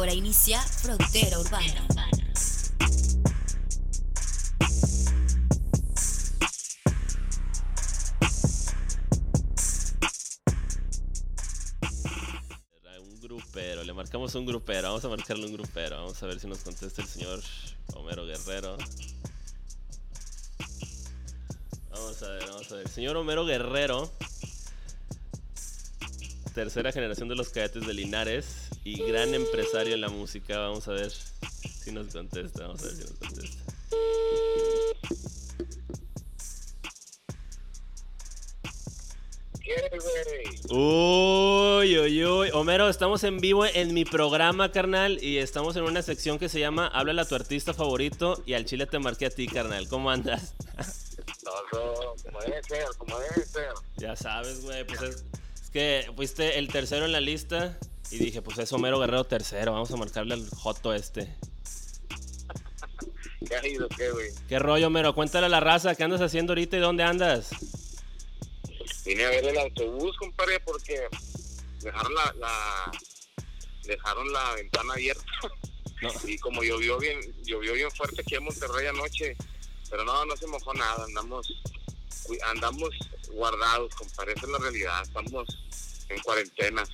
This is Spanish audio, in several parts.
Ahora inicia Frontera Urbana. Un grupero, le marcamos un grupero, vamos a marcarle un grupero, vamos a ver si nos contesta el señor Homero Guerrero. Vamos a ver, vamos a ver. Señor Homero Guerrero, tercera generación de los cadetes de Linares y gran empresario en la música. Vamos a ver si nos contesta, vamos a ver si nos contesta. Uy, uy, uy. Homero, estamos en vivo en mi programa, carnal, y estamos en una sección que se llama Háblale a tu artista favorito y al chile te marqué a ti, carnal. ¿Cómo andas? Todo, como debe ser, como debe ser. Ya sabes, güey, pues es, es que fuiste el tercero en la lista y dije, pues es Homero Guerrero tercero, vamos a marcarle al Joto este. ¿Qué ha ido, qué, güey? ¿Qué rollo, Homero? Cuéntale a la raza, ¿qué andas haciendo ahorita y dónde andas? Vine a ver el autobús, compadre, porque dejaron la, la dejaron la ventana abierta. No. Y como llovió bien, llovió bien fuerte aquí en Monterrey anoche, pero no, no se mojó nada, andamos andamos guardados, compadre, esa es la realidad, estamos en cuarentena.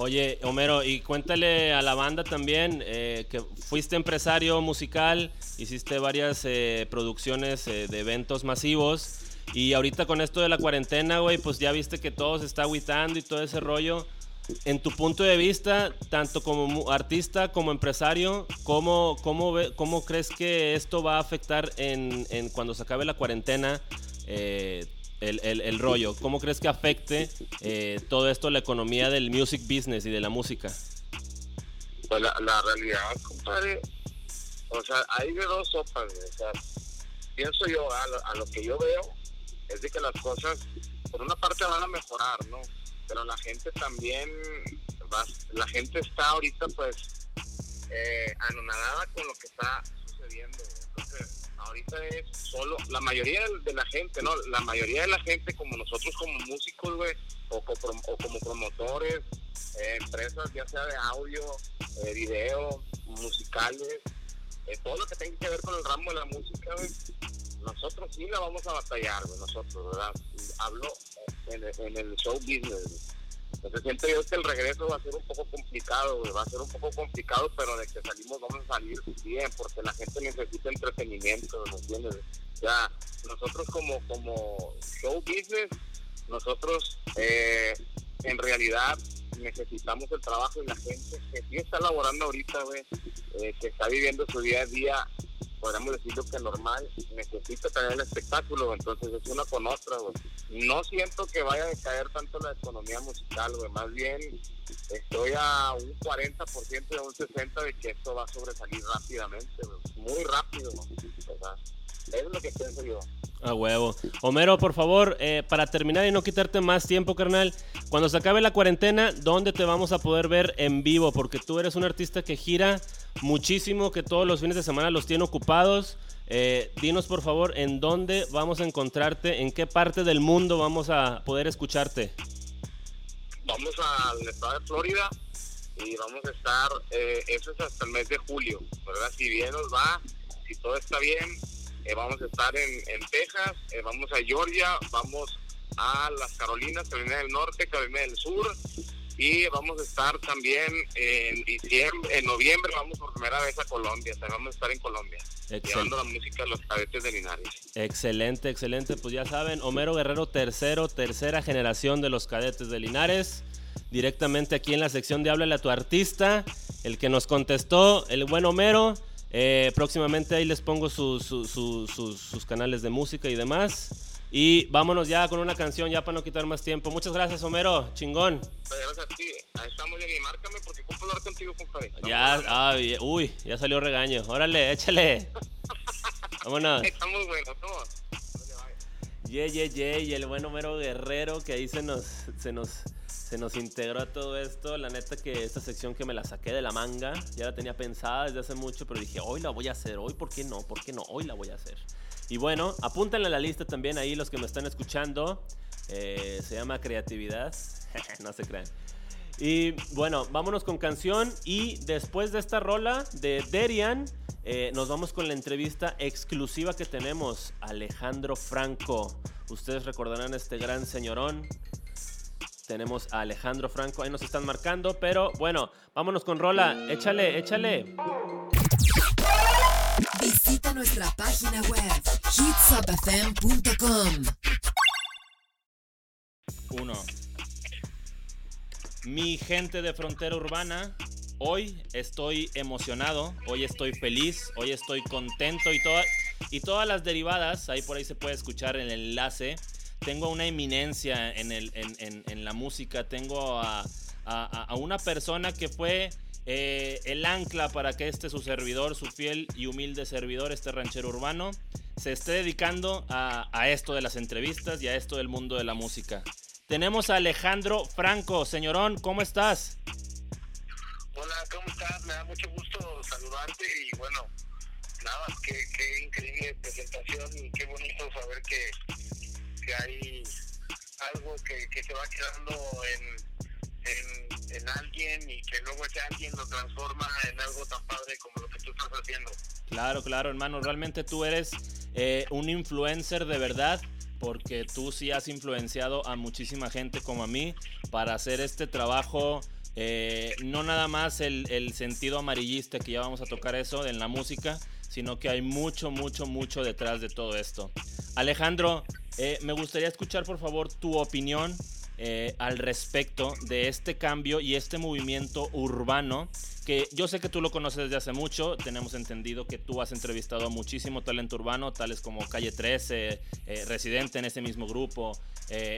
Oye, Homero, y cuéntale a la banda también eh, que fuiste empresario musical, hiciste varias eh, producciones eh, de eventos masivos y ahorita con esto de la cuarentena, güey, pues ya viste que todo se está agüitando y todo ese rollo. En tu punto de vista, tanto como artista como empresario, ¿cómo, cómo, cómo crees que esto va a afectar en, cuando se acabe la cuarentena el, el- el rollo? ¿Cómo crees que afecte eh, todo esto la economía del music business y de la música? Pues la, la realidad, compadre, o sea, hay de dos sopas, o sea, pienso yo, a lo, a lo que yo veo, es de que las cosas, por una parte van a mejorar, ¿no? Pero la gente también, va, la gente está ahorita, pues, eh, anonadada con lo que está sucediendo, güey. Ahorita es solo, la mayoría de- la gente, ¿no? La mayoría de la gente, como nosotros como músicos, güey, o, o como promotores, eh, empresas ya sea de audio, eh, video, musicales, eh, todo lo que tenga que ver con el ramo de la música, nosotros sí la vamos a batallar, güey, nosotros, ¿verdad? Hablo en, en el show business. Entonces siento yo que el regreso va a ser un poco complicado, va a ser un poco complicado, pero de que salimos vamos a salir bien, porque la gente necesita entretenimiento, ¿me entiendes? Ya, nosotros como, como show business, nosotros eh, en realidad necesitamos el trabajo y la gente que sí está laborando ahorita, güey, eh, que está viviendo su día a día, podríamos decirlo que normal, necesita tener el espectáculo, entonces es una con otra, güey. No siento que vaya a decaer tanto la economía musical, güey, más bien estoy a un 40% de un 60% de que esto va a sobresalir rápidamente, muy rápido, eso es lo que pienso yo. A huevo. Homero, por favor, eh, para terminar y no quitarte más tiempo, carnal, cuando se acabe la cuarentena, ¿dónde te vamos a poder ver en vivo? Porque tú eres un artista que gira muchísimo, que todos los fines de semana los tiene ocupados. Eh, dinos, por favor, en dónde vamos a encontrarte, en qué parte del mundo vamos a poder escucharte. vamos al estado de Florida y vamos a estar, eh, eso es hasta el mes de julio, ¿verdad? Si bien nos va, si todo está bien, eh, vamos a estar en, en Texas, eh, vamos a Georgia, vamos a las Carolinas, Carolina del Norte, Carolina del Sur y vamos a estar también en diciembre, en noviembre vamos por primera vez a Colombia, o sea, vamos a estar en Colombia, Excelente. llevando la música a los cadetes de Linares. Excelente, excelente. Pues ya saben, Homero Guerrero tercero, tercera generación de los cadetes de Linares. Directamente aquí en la sección de Háblale a tu artista. El que nos contestó, el buen Homero. Eh, próximamente ahí les pongo sus- su- su- sus, sus canales de música y demás. Y vámonos ya con una canción, ya para no quitar más tiempo. Muchas gracias, Homero. Chingón. Pues, Gracias a ti, ahí estamos, Jenny, márcame porque ocupo hablar contigo, compadre. Ya, ah, bien. uy, ya salió regaño. Órale, échale. Vámonos. Estamos buenos, todos. Ye, ye, ye, y el buen Homero Guerrero que ahí se nos, se nos, se nos integró a todo esto. La neta que esta sección que me la saqué de la manga, ya la tenía pensada desde hace mucho, pero dije, hoy la voy a hacer, hoy, ¿por qué no? ¿Por qué no? Hoy la voy a hacer. Y bueno, apúntenle a la lista también ahí los que me están escuchando. Eh, se llama creatividad, no se crean. Y bueno, vámonos con canción y después de esta rola de Derian, eh, nos vamos con la entrevista exclusiva que tenemos, Alejandro Franco. Ustedes recordarán este gran señorón. Tenemos a Alejandro Franco, ahí nos están marcando, pero bueno, vámonos con rola, échale, échale. Visita nuestra página web hitsupfm.com. Uno. Mi gente de frontera urbana, hoy estoy emocionado, hoy estoy feliz, hoy estoy contento y, toda, y todas las derivadas, ahí por ahí se puede escuchar el enlace. Tengo una eminencia en, el, en, en, la música, tengo a, una persona que fue eh, el ancla para que este su servidor, su fiel y humilde servidor, este ranchero urbano, se esté dedicando a, a, esto de las entrevistas y a esto del mundo de la música. Tenemos a Alejandro Franco. Señorón, ¿cómo estás? Hola, ¿cómo estás? Me da mucho gusto saludarte y bueno, nada, qué, qué increíble presentación y qué bonito saber que, que hay algo que, que se va quedando en en, alguien y que luego ese alguien lo transforma en algo tan padre como lo que tú estás haciendo. Claro, claro, hermano. Realmente tú eres eh, un influencer de verdad porque tú sí has influenciado a muchísima gente como a mí para hacer este trabajo. Eh, no nada más el, el, sentido amarillista, que ya vamos a tocar eso en la música, sino que hay mucho, mucho, mucho detrás de todo esto. Alejandro, eh, me gustaría escuchar por favor tu opinión eh, al respecto de este cambio y este movimiento urbano que yo sé que tú lo conoces desde hace mucho, tenemos entendido que tú has entrevistado a muchísimo talento urbano, tales como Calle 13, eh, Residente en ese mismo grupo,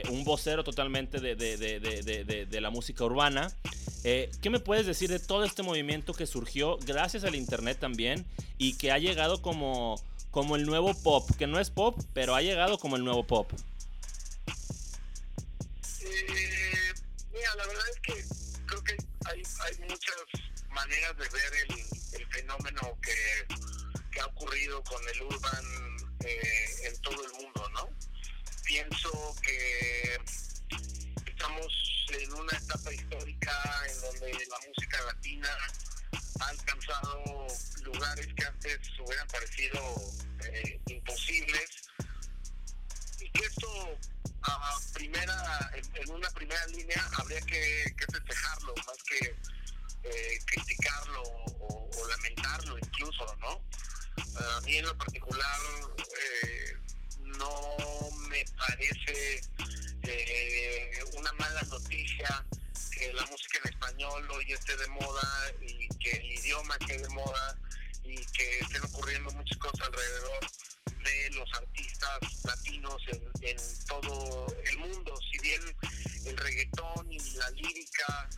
un vocero totalmente de la música urbana. ¿Qué me puedes decir de todo este movimiento que surgió gracias al Internet también y que ha llegado como, como el nuevo pop, que no es pop, pero ha llegado como el nuevo pop? Eh, mira, la verdad es que creo que hay, hay muchas maneras de ver el, fenómeno que, que, ha ocurrido con el urban eh, en todo el mundo, ¿no? Pienso que estamos en una etapa histórica en donde la música latina ha alcanzado que antes hubieran parecido eh, imposibles y que esto a primera, en, una primera línea habría que, que festejarlo más que eh, criticarlo o, o, lamentarlo incluso, ¿no? A mí en lo particular eh, no me parece eh, una mala noticia que la música en español hoy esté de moda y que el idioma esté de moda y que estén ocurriendo muchas cosas alrededor de los artistas latinos en, todo el mundo. Si bien el reggaetón y la lírica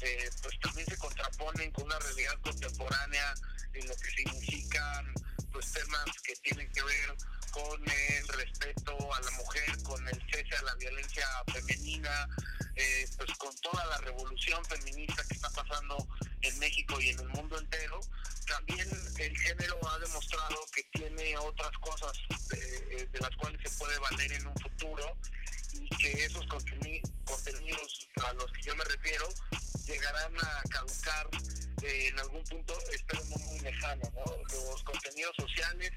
eh, pues también se contraponen con una realidad contemporánea en lo que significan pues temas que tienen que ver con el respeto a la mujer, con el cese a la violencia femenina, eh, pues con toda la revolución feminista que está pasando en México y en el mundo entero, también el género ha demostrado que tiene otras cosas de, de las cuales se puede valer en un futuro y que esos contenidos a los que yo me refiero llegarán a caducar eh, en algún punto, espero no muy lejano. ¿no? Los contenidos sociales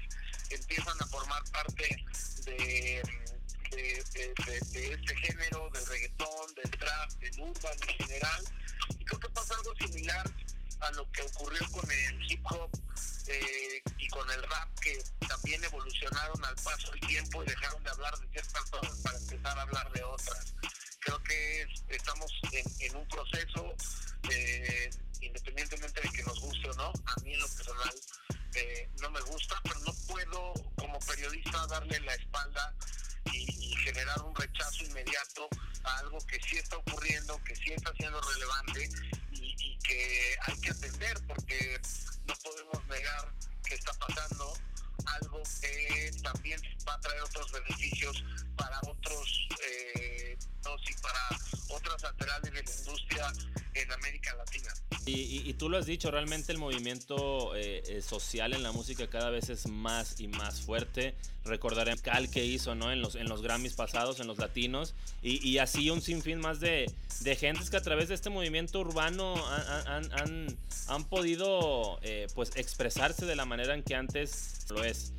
empiezan a formar parte de, de, este género, del reggaetón, del trap, del urban traer otros beneficios para otros eh, y para otras laterales de la industria en América Latina. Y, tú lo has dicho, realmente el movimiento eh, eh, social en la música cada vez es más y más fuerte. Recordaré cal que hizo ¿no? en, los, en los Grammys pasados, en los latinos, y, así un sinfín más de, de, gentes que a través de este movimiento urbano han, han, han, podido eh, pues expresarse de la manera en que antes lo es.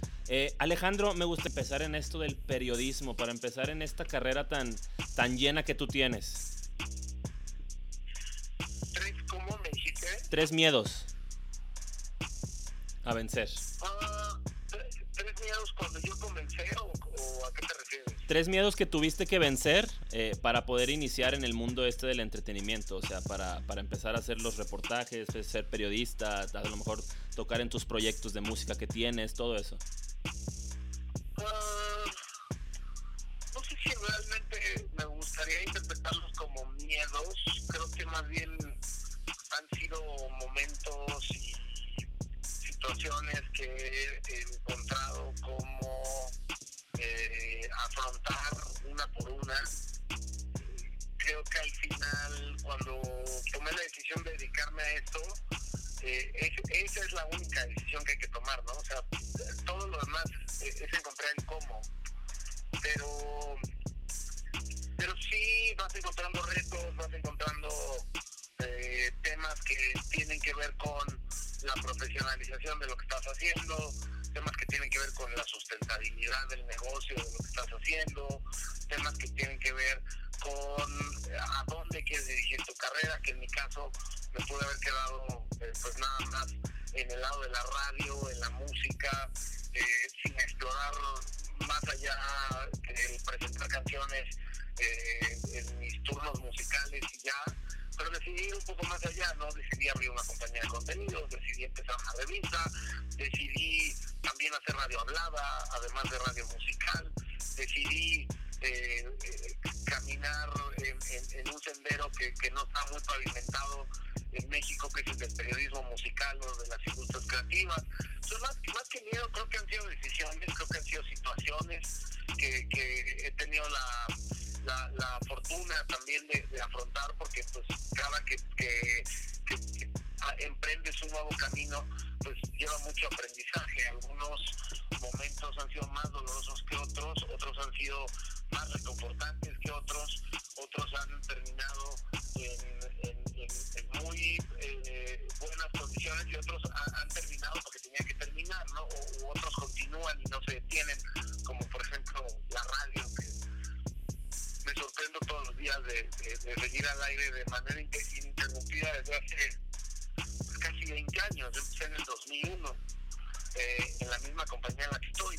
Alejandro, me gusta empezar en esto del periodismo, para empezar en esta carrera tan, tan llena que tú tienes. Tres miedos a vencer. Ah, ¿Tres miedos cuando yo comencé o, a qué te refieres? Tres miedos que tuviste que vencer eh, para poder iniciar en el mundo este del entretenimiento, o sea, para, para empezar a hacer los reportajes, ser periodista, a lo mejor tocar en tus proyectos de música que tienes, todo eso. Una por una. Creo que al final, cuando tomé la decisión de dedicarme a esto, eh, esa es la única decisión que hay que tomar, ¿no? O sea, todo lo demás es, encontrar el cómo. Pero, pero sí vas encontrando retos, vas encontrando eh, temas que tienen que ver con la profesionalización de lo que estás haciendo, temas que tienen que ver con la sustentabilidad del negocio, de lo que estás haciendo, temas que tienen que ver con eh, a dónde quieres dirigir tu carrera, que en mi caso me pude haber quedado eh, pues nada más en el lado de la radio, en la música, sin explorar más allá que presentar canciones en mis turnos musicales y ya pero decidí ir un poco más allá, ¿no? Decidí abrir una compañía de contenidos, decidí empezar una revista, decidí también hacer radio hablada, además de radio musical, decidí eh, eh, caminar en, un sendero que, no está muy pavimentado en México, que es el del periodismo musical o de las industrias creativas. Entonces, más, más que miedo, creo que han sido decisiones, creo que han sido situaciones que, que he tenido la la, fortuna también de, afrontar, porque pues cada que, que, emprendes un nuevo camino, pues lleva mucho aprendizaje. Algunos momentos han sido más dolorosos que otros, otros han sido más reconfortantes que otros, otros han terminado en, muy eh, buenas condiciones y otros han, terminado porque tenían que terminar, ¿no? O, u otros continúan y no se detienen, días de, seguir al aire de manera ininterrumpida desde hace casi 20 años. Yo empecé en el 2001 eh, en la misma compañía en la que estoy.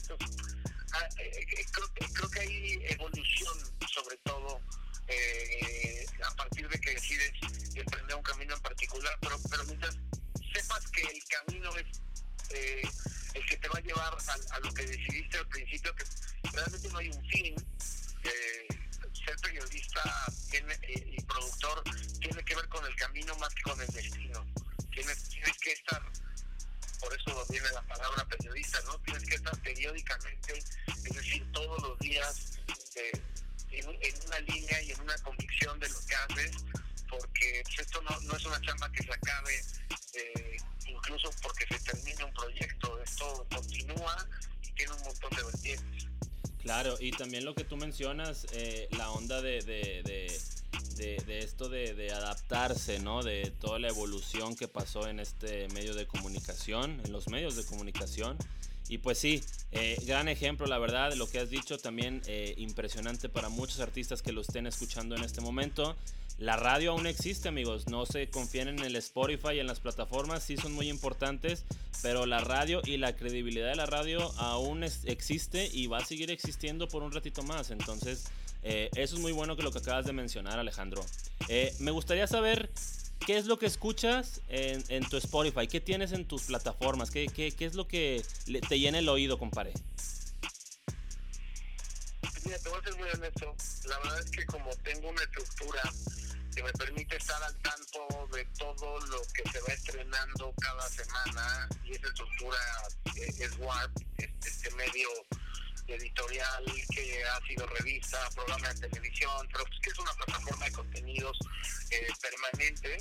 Ah, eh, eh, creo, que hay evolución, sobre todo a partir de que decides emprender un camino en particular, pero, pero mientras sepas que el camino es el que te va a llevar a, lo que decidiste al principio, que realmente no hay un fin ser periodista eh, y productor tiene que ver con el camino más que con el destino. Tienes, que estar, por eso viene la palabra periodista, ¿no? Tienes que estar periódicamente, es decir, todos los días eh, en, una línea y en una convicción de lo que haces, porque pues, esto no, es una chamba que se acabe eh, incluso porque se termine un proyecto, esto continúa y tiene un montón de vertientes. Claro, y también lo que tú mencionas, eh, la onda de, de, de, esto de, adaptarse, ¿no? De toda la evolución que pasó en este medio de comunicación, en los medios de comunicación. Y pues sí, eh, gran ejemplo, la verdad, lo que has dicho, también eh, impresionante para muchos artistas que lo estén escuchando en este momento. La radio aún existe, amigos. No se confíen en el Spotify y en las plataformas, sí son muy importantes, pero la radio y la credibilidad de la radio aún existe y va a seguir existiendo por un ratito más. Entonces, eh, eso es muy bueno que lo que acabas de mencionar, Alejandro. Me gustaría saber qué es lo que escuchas en, tu Spotify, qué tienes en tus plataformas, qué, qué, qué es lo que te llena el oído, compadre. Mira, te voy a ser muy honesto. La verdad es que como tengo una estructura que me permite estar al tanto de todo lo que se va estrenando cada semana y esa estructura es Warp, este medio editorial que ha sido revista, programa de televisión, pero pues que es una plataforma de contenidos eh, permanente.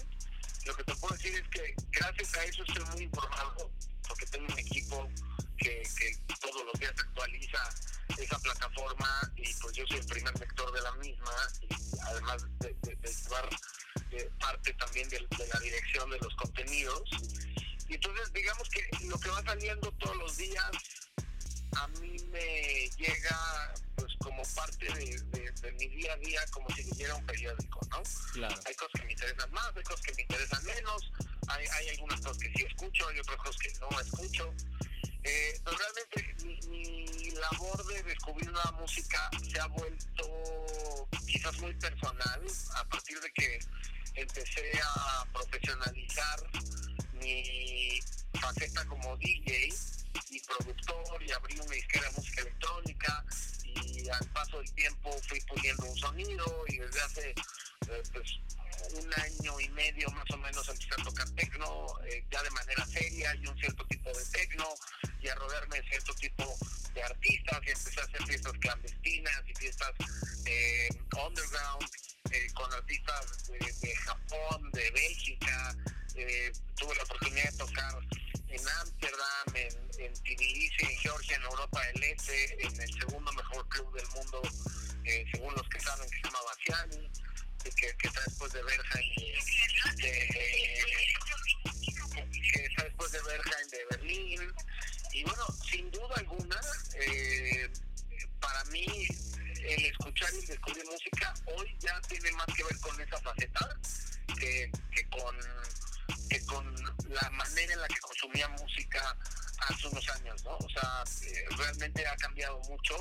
lo que te puedo decir es que gracias a eso estoy muy informado, porque tengo un equipo que, todos los días actualiza esa plataforma y pues yo soy el primer lector de la misma y además de, llevar eh, parte también de, de, la dirección de los contenidos. Y entonces digamos que lo que va saliendo todos los días a mí me llega pues como parte de, mi día a día como si leyera un periódico, ¿no? Hay cosas que me interesan más, hay cosas que me interesan menos, hay, hay algunas cosas que sí escucho, hay otras cosas que no escucho. Eh, pero realmente mi, labor de descubrir nueva música se ha vuelto quizás muy personal a partir de que empecé a profesionalizar mi faceta como DJ y productor y abrí una disquera de música electrónica y al paso del tiempo fui puliendo un sonido y desde hace eh, pues, un año y medio más o menos empecé a tocar tecno eh, ya de manera seria y un cierto tipo de tecno y a rodearme de cierto tipo de artistas y empecé a hacer fiestas clandestinas y fiestas eh, underground con artistas de, de, Japón, de Bélgica. Tbilisi, en Georgia, en Europa del Este, en el segundo mejor club del mundo, eh, según los que saben, que se llama Baciani, que, que está después de Berghain, de, que está después de Berghain de Berlín. Y bueno, sin duda alguna, eh, para mí el escuchar y descubrir música hoy ya tiene más que ver con esa faceta que con que con la manera en la que consumía música hace unos años, ¿no? O sea, eh, realmente ha cambiado mucho.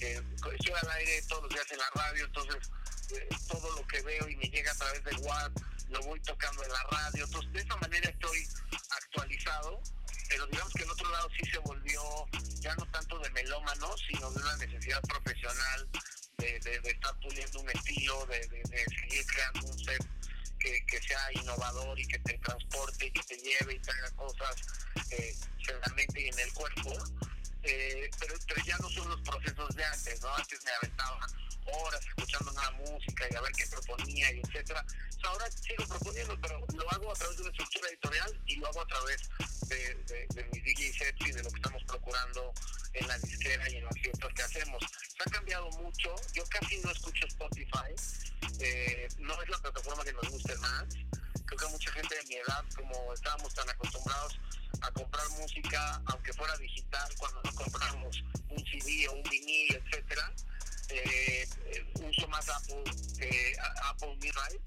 Eh, estoy al aire todos los días en la radio, entonces eh, todo lo que veo y me llega a través de WhatsApp lo voy tocando en la radio. Entonces, de esa manera estoy actualizado, pero digamos que en otro lado sí se volvió ya no tanto de melómano, sino de una necesidad profesional de, estar puliendo un estilo, de, seguir creando un set que, sea innovador y que te transporte y que te lleve y te haga cosas eh, en la mente y en el cuerpo. Eh, pero, pero, ya no son los procesos de antes, ¿no? Antes me aventaba horas escuchando una música y a ver qué proponía y etcétera. ahora sigo proponiendo, pero lo hago a través de una estructura editorial y lo hago a través de, de, de mis DJ sets y de lo que estamos procurando en la disquera y en las fiestas que hacemos. Se ha cambiado mucho, yo casi no escucho Spotify, eh, no es la plataforma que nos guste más. Creo que mucha gente de mi edad, como estábamos tan acostumbrados a comprar música, aunque fuera digital, cuando no compramos un CD o un vinil, etcétera, eh, uso más Apple, eh, Apple Music.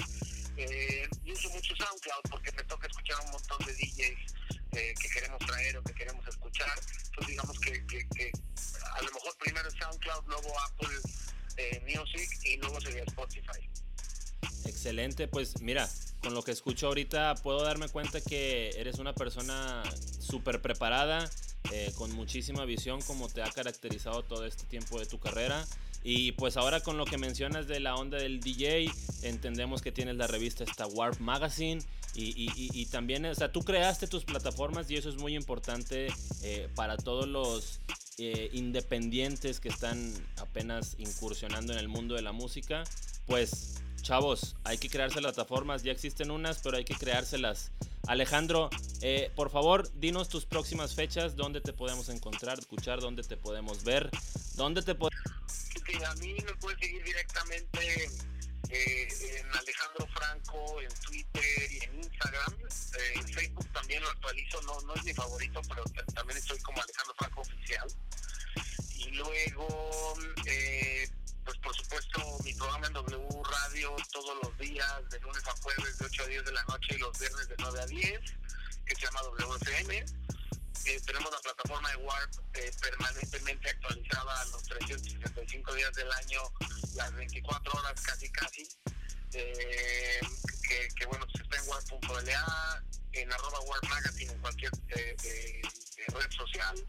Eh, y uso mucho SoundCloud porque me toca escuchar un montón de DJs eh, que queremos traer o que queremos escuchar. Entonces digamos que, que, que a lo mejor primero SoundCloud, luego Apple eh, Music y luego sería Spotify. Excelente, pues mira, con lo que escucho ahorita puedo darme cuenta que eres una persona súper preparada, eh, con muchísima visión como te ha caracterizado todo este tiempo de tu carrera. Y pues ahora con lo que mencionas de la onda del DJ, entendemos que tienes la revista esta Warp Magazine y, y, también, o sea, tú creaste tus plataformas y eso es muy importante eh, para todos los eh, independientes que están apenas incursionando en el mundo de la música. Pues, chavos, hay que crearse plataformas, ya existen unas, pero hay que creárselas. Alejandro, eh, por favor, dinos tus próximas fechas, dónde te podemos encontrar, escuchar, dónde te podemos ver, dónde te podemos... a mí me puedes seguir directamente eh, en Alejandro Franco, en Twitter y en Instagram. Eh, en Facebook también lo actualizo, no, no es mi favorito, pero también estoy como Alejandro Franco Oficial. Y luego, eh, pues por supuesto, mi programa en W Radio todos los días, de lunes a jueves, de 8 a 10 de la noche y los viernes de 9 a 10, que se llama WFM. Eh, tenemos la plataforma de Warp eh, permanentemente actualizada los 365 días del año, las 24 horas casi casi, eh, que, bueno, se está en warp.la, en arroba warp magazine, en cualquier red social.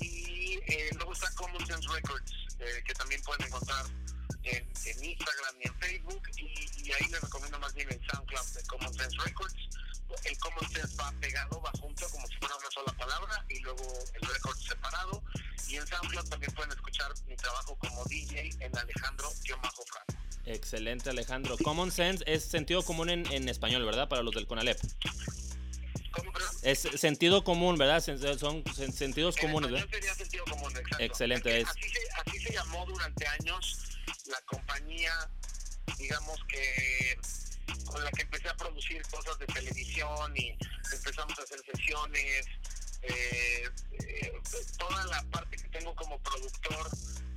Y luego está Common Sense Records, que también pueden encontrar en, Instagram y en Facebook, y, ahí les recomiendo más bien el SoundCloud de Common Sense Records el common sense va pegado, va junto como si fuera una sola palabra y luego el record separado. Y en SoundCloud también pueden escuchar mi trabajo como DJ en Alejandro-Franco. Excelente, Alejandro. Common sense es sentido común en español, ¿verdad? Para los del CONALEP. Es sentido común, ¿verdad? Sen- Son sen- sentidos En comunes, ¿verdad? sería sentido común, exacto. Excelente, es- Así, se, así se llamó durante años la compañía, digamos que con la que empecé a producir cosas de televisión y empezamos a hacer sesiones, eh, eh, toda la parte que tengo como productor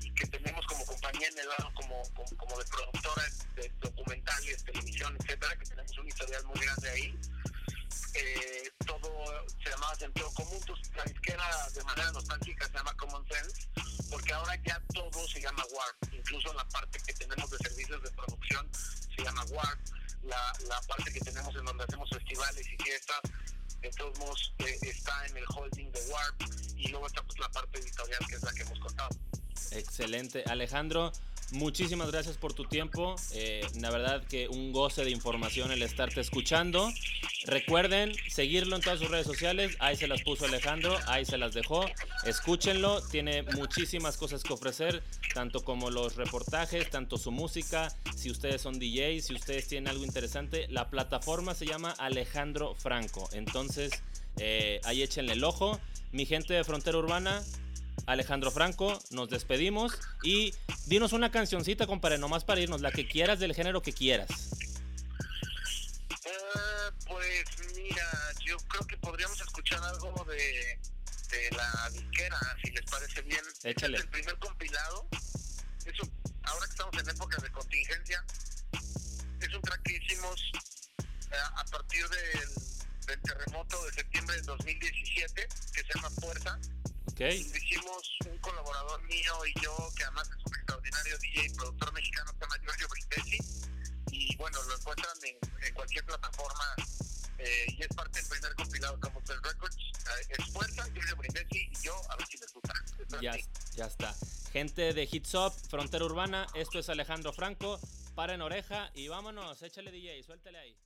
y que tenemos como compañía en el lado como, como, como de productora de documentales, televisión, etcétera, que tenemos un historial muy grande ahí eh, todo se llamaba sentido común, entonces la disquera de manera nostálgica se llama Common Sense, porque ahora ya todo se llama Warp, incluso la parte que tenemos de servicios de producción se llama Warp, la, la parte que tenemos en donde hacemos festivales y fiestas, de todos modos eh, está en el holding de Warp, y luego está pues, la parte editorial que es la que hemos contado. Excelente. Alejandro, muchísimas gracias por tu tiempo. Eh, la verdad que un goce de información el estarte escuchando. Recuerden seguirlo en todas sus redes sociales. Ahí se las puso Alejandro, ahí se las dejó. Escúchenlo, tiene muchísimas cosas que ofrecer, tanto como los reportajes, tanto su música. Si ustedes son DJs, si ustedes tienen algo interesante, la plataforma se llama Alejandro Franco. Entonces, eh, ahí échenle el ojo. Mi gente de Frontera Urbana, Alejandro Franco, nos despedimos y dinos una cancioncita, compadre, nomás para irnos, la que quieras del género que quieras. Podríamos escuchar algo de, de la disquera, si les parece bien. Este Échale. es el primer compilado. Es un- ahora que estamos en época de contingencia, es un track que hicimos eh, a partir del, del terremoto de septiembre del 2017, que se llama Fuerza. ¿Ok? Lo hicimos un colaborador mío y yo, que además es un extraordinario DJ y productor mexicano, se llama Giorgio Brindesi. Y bueno, lo encuentran en, en cualquier plataforma eh, y es parte del primer compilado como Cell Records. Eh, es Fuerza, Giorgio Brindesi y yo, a ver si les gusta. Ya, ya está. Gente de Hits Up, Frontera Urbana, esto es Alejandro Franco. Para en oreja y vámonos, échale DJ, suéltale ahí.